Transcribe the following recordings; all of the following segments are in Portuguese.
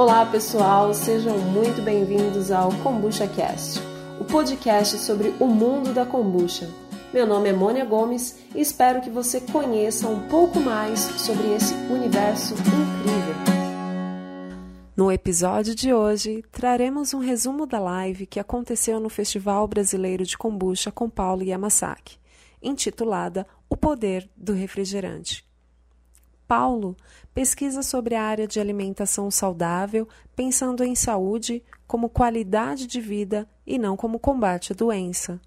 Olá pessoal, sejam muito bem-vindos ao Kombucha Cast, o podcast sobre o mundo da kombucha. Meu nome é Mônia Gomes e espero que você conheça um pouco mais sobre esse universo incrível. No episódio de hoje, traremos um resumo da live que aconteceu no Festival Brasileiro de Kombucha com Paulo Yamasaki, intitulada O Poder do Refrigerante. Paulo pesquisa sobre a área de alimentação saudável, pensando em saúde como qualidade de vida e não como combate à doença.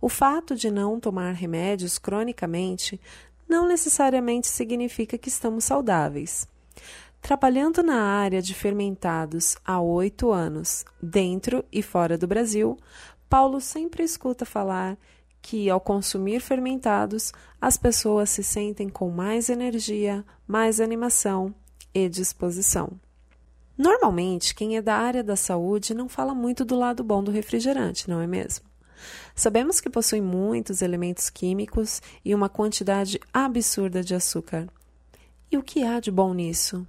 O fato de não tomar remédios cronicamente não necessariamente significa que estamos saudáveis. Trabalhando na área de fermentados há oito anos, dentro e fora do Brasil, Paulo sempre escuta falar que, ao consumir fermentados, as pessoas se sentem com mais energia, mais animação e disposição. Normalmente, quem é da área da saúde não fala muito do lado bom do refrigerante, não é mesmo? Sabemos que possui muitos elementos químicos e uma quantidade absurda de açúcar. E o que há de bom nisso?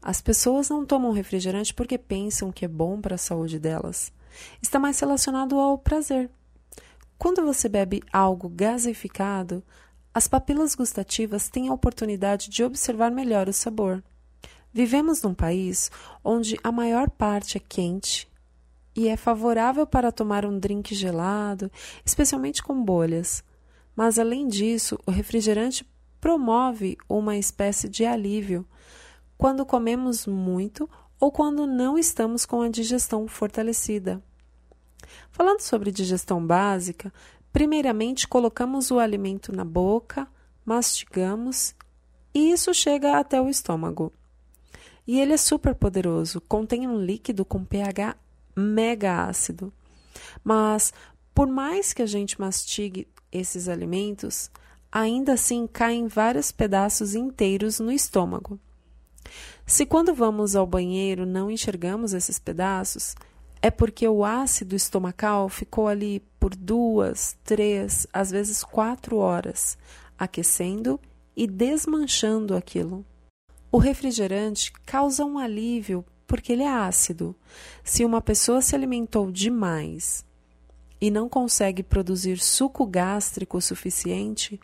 As pessoas não tomam refrigerante porque pensam que é bom para a saúde delas. Está mais relacionado ao prazer. Quando você bebe algo gaseificado, as papilas gustativas têm a oportunidade de observar melhor o sabor. Vivemos num país onde a maior parte é quente e é favorável para tomar um drink gelado, especialmente com bolhas. Mas além disso, o refrigerante promove uma espécie de alívio quando comemos muito ou quando não estamos com a digestão fortalecida. Falando sobre digestão básica, primeiramente colocamos o alimento na boca, mastigamos e isso chega até o estômago. E ele é super poderoso, contém um líquido com pH mega ácido. Mas, por mais que a gente mastigue esses alimentos, ainda assim caem vários pedaços inteiros no estômago. Se quando vamos ao banheiro não enxergamos esses pedaços, é porque o ácido estomacal ficou ali por duas, três, às vezes quatro horas, aquecendo e desmanchando aquilo. O refrigerante causa um alívio porque ele é ácido. Se uma pessoa se alimentou demais e não consegue produzir suco gástrico suficiente,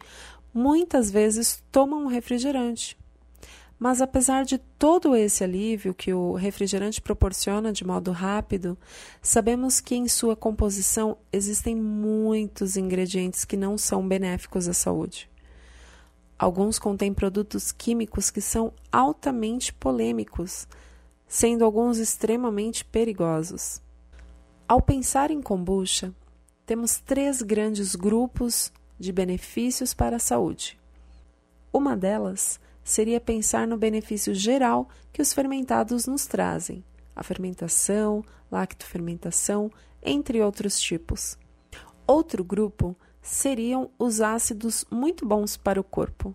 muitas vezes toma um refrigerante. Mas apesar de todo esse alívio que o refrigerante proporciona de modo rápido, sabemos que em sua composição existem muitos ingredientes que não são benéficos à saúde. Alguns contêm produtos químicos que são altamente polêmicos, sendo alguns extremamente perigosos. Ao pensar em kombucha, temos três grandes grupos de benefícios para a saúde. Uma delas seria pensar no benefício geral que os fermentados nos trazem, a fermentação, lactofermentação, entre outros tipos. Outro grupo seriam os ácidos muito bons para o corpo,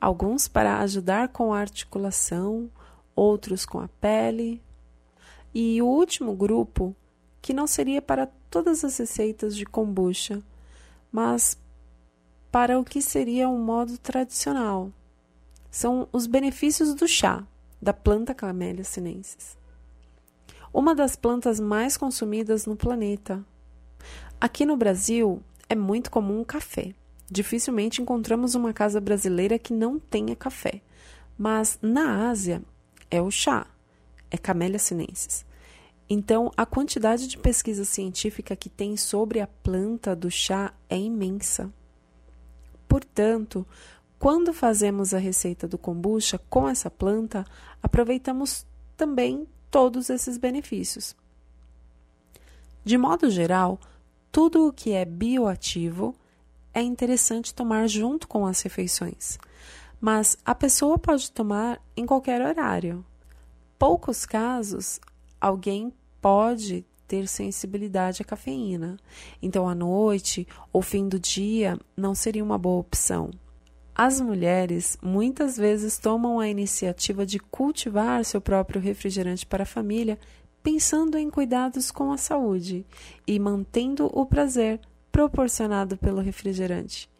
alguns para ajudar com a articulação, outros com a pele. E o último grupo, que não seria para todas as receitas de kombucha, mas para o que seria um modo tradicional, são os benefícios do chá da planta Camellia sinensis. Uma das plantas mais consumidas no planeta. Aqui no Brasil é muito comum o café. Dificilmente encontramos uma casa brasileira que não tenha café. Mas na Ásia é o chá, é Camellia sinensis. Então, a quantidade de pesquisa científica que tem sobre a planta do chá é imensa. Portanto, quando fazemos a receita do kombucha com essa planta, aproveitamos também todos esses benefícios. De modo geral, tudo o que é bioativo é interessante tomar junto com as refeições, mas a pessoa pode tomar em qualquer horário. Poucos casos, alguém pode ter sensibilidade à cafeína, então à noite ou fim do dia não seria uma boa opção. As mulheres muitas vezes tomam a iniciativa de cultivar seu próprio refrigerante para a família, pensando em cuidados com a saúde e mantendo o prazer proporcionado pelo refrigerante,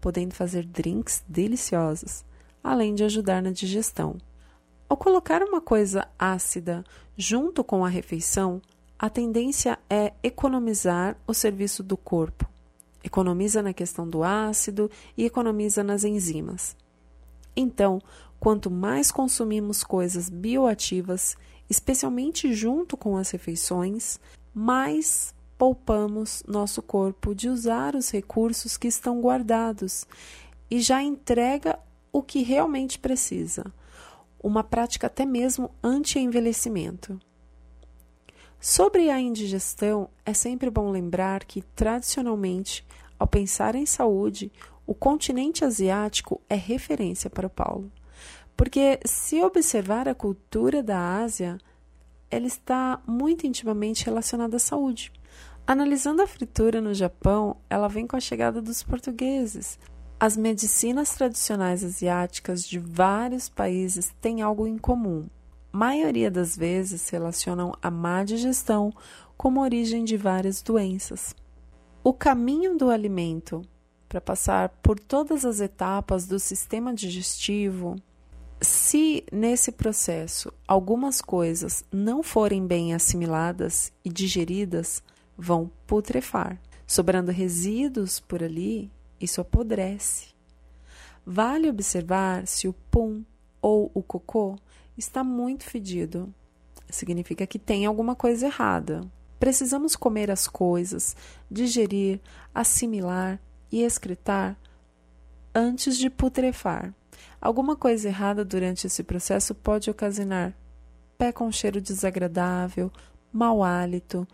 podendo fazer drinks deliciosos, além de ajudar na digestão. Ao colocar uma coisa ácida junto com a refeição, a tendência é economizar o serviço do corpo. Economiza na questão do ácido e economiza nas enzimas. Então, quanto mais consumimos coisas bioativas, especialmente junto com as refeições, mais poupamos nosso corpo de usar os recursos que estão guardados e já entrega o que realmente precisa. Uma prática até mesmo anti-envelhecimento. Sobre a indigestão, é sempre bom lembrar que, tradicionalmente, ao pensar em saúde, o continente asiático é referência para Paulo. Porque, se observar a cultura da Ásia, ela está muito intimamente relacionada à saúde. Analisando a fritura no Japão, ela vem com a chegada dos portugueses. As medicinas tradicionais asiáticas de vários países têm algo em comum. Maioria das vezes relacionam a má digestão como origem de várias doenças. O caminho do alimento para passar por todas as etapas do sistema digestivo, se nesse processo algumas coisas não forem bem assimiladas e digeridas, vão putrefar. Sobrando resíduos por ali, isso apodrece. Vale observar se o pum ou o cocô está muito fedido. Significa que tem alguma coisa errada. Precisamos comer as coisas, digerir, assimilar e excretar antes de putrefar. Alguma coisa errada durante esse processo pode ocasionar pé com cheiro desagradável, mau hálito,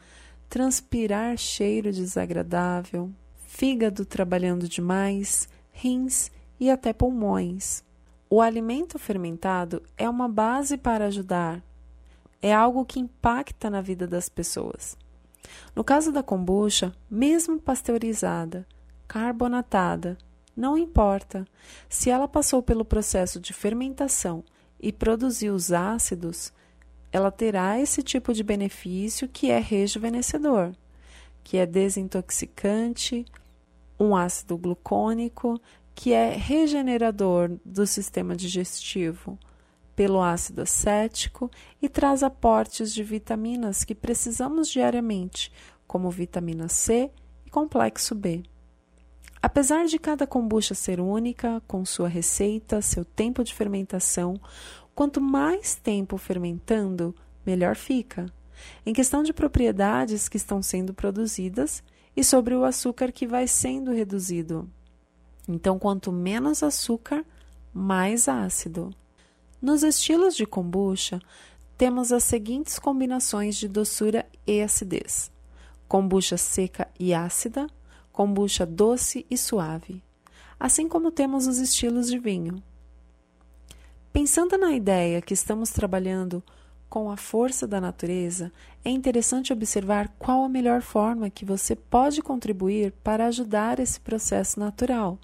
transpirar cheiro desagradável, fígado trabalhando demais, rins e até pulmões. O alimento fermentado é uma base para ajudar, é algo que impacta na vida das pessoas. No caso da kombucha, mesmo pasteurizada, carbonatada, não importa. Se ela passou pelo processo de fermentação e produziu os ácidos, ela terá esse tipo de benefício que é rejuvenescedor, que é desintoxicante, um ácido glucônico, que é regenerador do sistema digestivo pelo ácido acético e traz aportes de vitaminas que precisamos diariamente, como vitamina C e complexo B. Apesar de cada kombucha ser única, com sua receita, seu tempo de fermentação, quanto mais tempo fermentando, melhor fica. Em questão de propriedades que estão sendo produzidas e sobre o açúcar que vai sendo reduzido. Então, quanto menos açúcar, mais ácido. Nos estilos de kombucha, temos as seguintes combinações de doçura e acidez: kombucha seca e ácida, kombucha doce e suave, assim como temos os estilos de vinho. Pensando na ideia que estamos trabalhando com a força da natureza, é interessante observar qual a melhor forma que você pode contribuir para ajudar esse processo natural.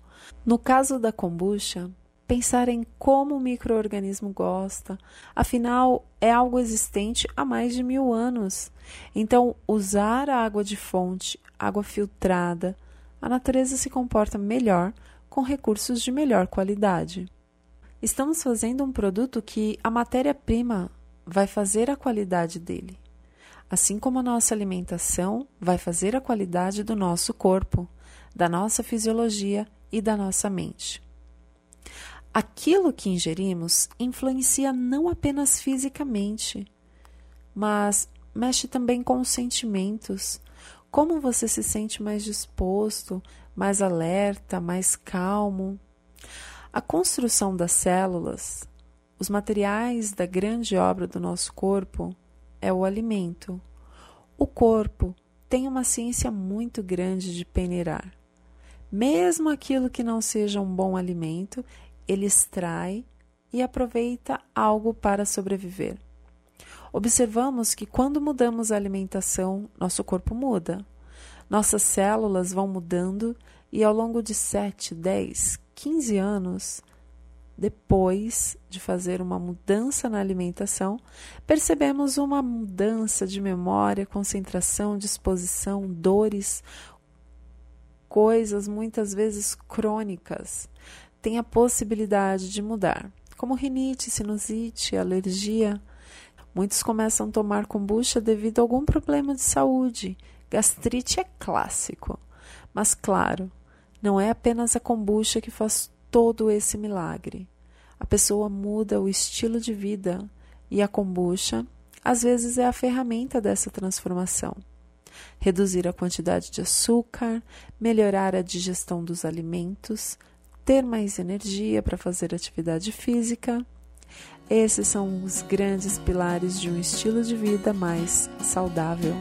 No caso da kombucha, pensar em como o microorganismo gosta. Afinal, é algo existente há mais de mil anos. Então, usar a água de fonte, água filtrada, a natureza se comporta melhor com recursos de melhor qualidade. Estamos fazendo um produto que a matéria-prima vai fazer a qualidade dele. Assim como a nossa alimentação vai fazer a qualidade do nosso corpo, da nossa fisiologia e da nossa mente. Aquilo que ingerimos influencia não apenas fisicamente, mas mexe também com os sentimentos. Como você se sente mais disposto, mais alerta, mais calmo. A construção das células, os materiais da grande obra do nosso corpo, é o alimento. O corpo tem uma ciência muito grande de peneirar. Mesmo aquilo que não seja um bom alimento, ele extrai e aproveita algo para sobreviver. Observamos que quando mudamos a alimentação, nosso corpo muda. Nossas células vão mudando e ao longo de 7, 10, 15 anos, depois de fazer uma mudança na alimentação, percebemos uma mudança de memória, concentração, disposição, dores, coisas muitas vezes crônicas, tem a possibilidade de mudar. como rinite, sinusite, alergia. Muitos começam a tomar kombucha devido a algum problema de saúde. Gastrite é clássico. Mas, claro, não é apenas a kombucha que faz todo esse milagre. A pessoa muda o estilo de vida e a kombucha, às vezes, é a ferramenta dessa transformação. Reduzir a quantidade de açúcar, melhorar a digestão dos alimentos, ter mais energia para fazer atividade física. Esses são os grandes pilares de um estilo de vida mais saudável.